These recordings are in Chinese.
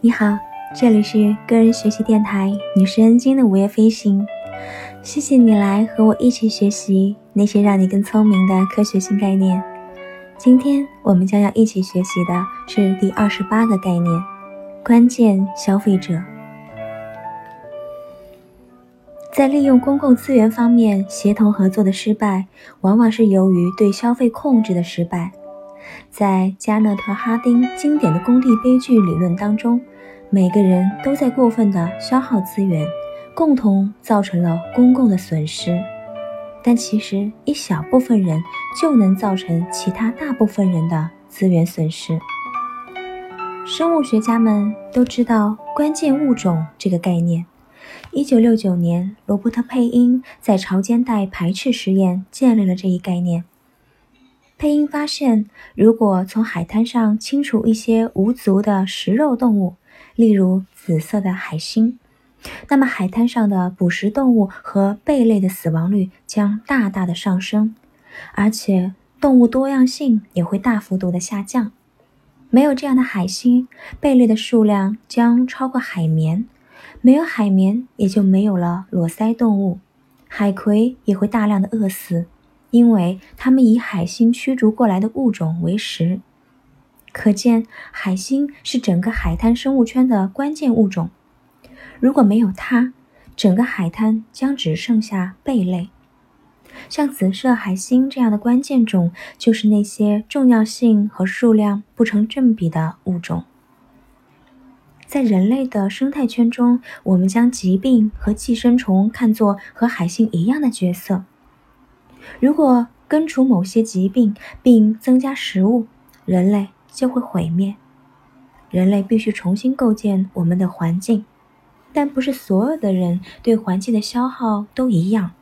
你好，这里是个人学习电台女神恩经的午夜飞行。谢谢你来和我一起学习那些让你更聪明的科学性概念。今天我们将要一起学习的是第二十八个概念——关键消费者。在利用公共资源方面协同合作的失败，往往是由于对消费控制的失败。在加内特·哈丁经典的工地悲剧理论当中，每个人都在过分的消耗资源，共同造成了公共的损失。但其实一小部分人就能造成其他大部分人的资源损失。生物学家们都知道“关键物种”这个概念。一九六九年，罗伯特·佩因在潮间带排斥实验建立了这一概念。佩因发现，如果从海滩上清除一些无足的食肉动物，例如紫色的海星，那么海滩上的捕食动物和贝类的死亡率将大大的上升，而且动物多样性也会大幅度的下降。没有这样的海星，贝类的数量将超过海绵；没有海绵，也就没有了裸鳃动物，海葵也会大量的饿死。因为它们以海星驱逐过来的物种为食，可见海星是整个海滩生物圈的关键物种。如果没有它，整个海滩将只剩下贝类。像紫色海星这样的关键种，就是那些重要性和数量不成正比的物种。在人类的生态圈中，我们将疾病和寄生虫看作和海星一样的角色。如果根除某些疾病并增加食物，人类就会毁灭。人类必须重新构建我们的环境，但不是所有的人对环境的消耗都一样。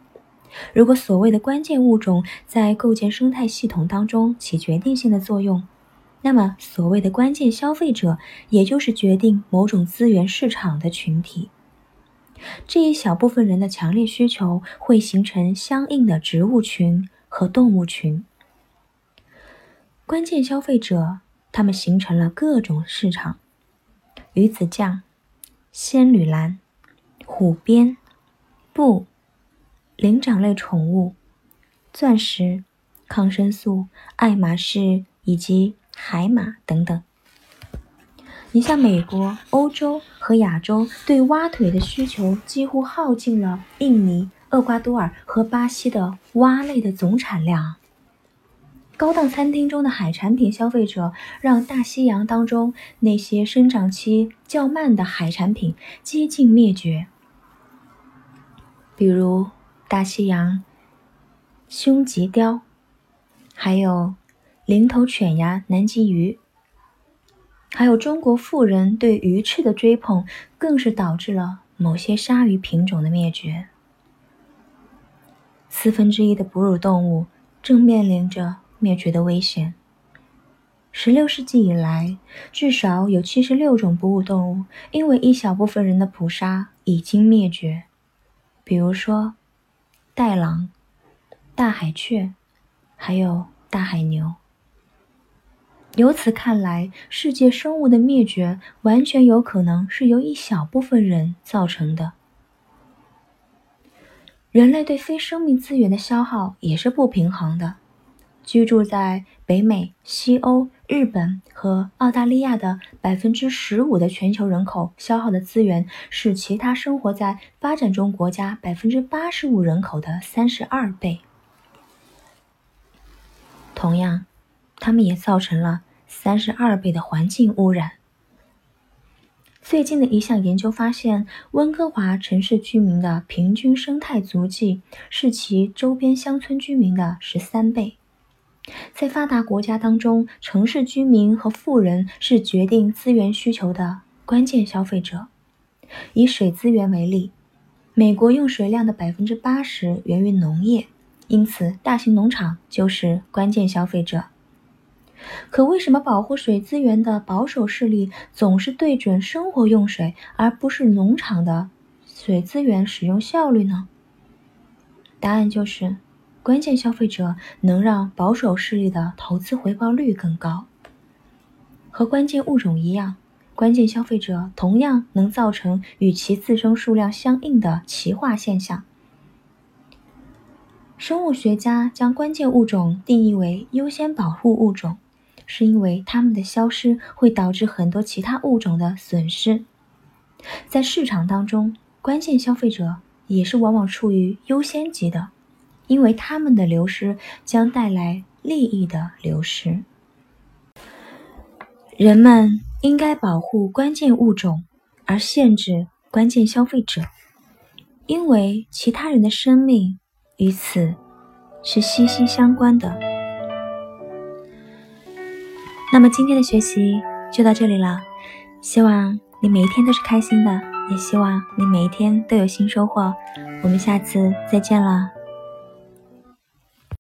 如果所谓的关键物种在构建生态系统当中起决定性的作用，那么所谓的关键消费者，也就是决定某种资源市场的群体。这一小部分人的强烈需求会形成相应的植物群和动物群。关键消费者，他们形成了各种市场：鱼子酱、仙女兰、虎鞭、布、灵长类宠物、钻石、抗生素、爱马仕以及海马等等。你像美国、欧洲和亚洲对蛙腿的需求几乎耗尽了印尼、厄瓜多尔和巴西的蛙类的总产量。高档餐厅中的海产品消费者让大西洋当中那些生长期较慢的海产品接近灭绝，比如大西洋胸棘鲷，还有零头犬牙南极鱼。还有中国富人对鱼翅的追捧，更是导致了某些鲨鱼品种的灭绝。四分之一的哺乳动物正面临着灭绝的危险。十六世纪以来，至少有七十六种哺乳动物因为一小部分人的捕杀已经灭绝，比如说袋狼、大海雀，还有大海牛。由此看来，世界生物的灭绝完全有可能是由一小部分人造成的。人类对非生命资源的消耗也是不平衡的。居住在北美、西欧、日本和澳大利亚的百分之十五的全球人口消耗的资源，是其他生活在发展中国家百分之八十五人口的三十二倍。同样。他们也造成了三十二倍的环境污染。最近的一项研究发现，温哥华城市居民的平均生态足迹是其周边乡村居民的十三倍。在发达国家当中，城市居民和富人是决定资源需求的关键消费者。以水资源为例，美国用水量的百分之八十源于农业，因此大型农场就是关键消费者。可为什么保护水资源的保守势力总是对准生活用水，而不是农场的水资源使用效率呢？答案就是，关键消费者能让保守势力的投资回报率更高。和关键物种一样，关键消费者同样能造成与其自身数量相应的奇化现象。生物学家将关键物种定义为优先保护物种，是因为它们的消失会导致很多其他物种的损失。在市场当中，关键消费者也是往往处于优先级的，因为它们的流失将带来利益的流失。人们应该保护关键物种，而限制关键消费者，因为其他人的生命。与此是息息相关的。那么今天的学习就到这里了，希望你每一天都是开心的，也希望你每一天都有新收获。我们下次再见了。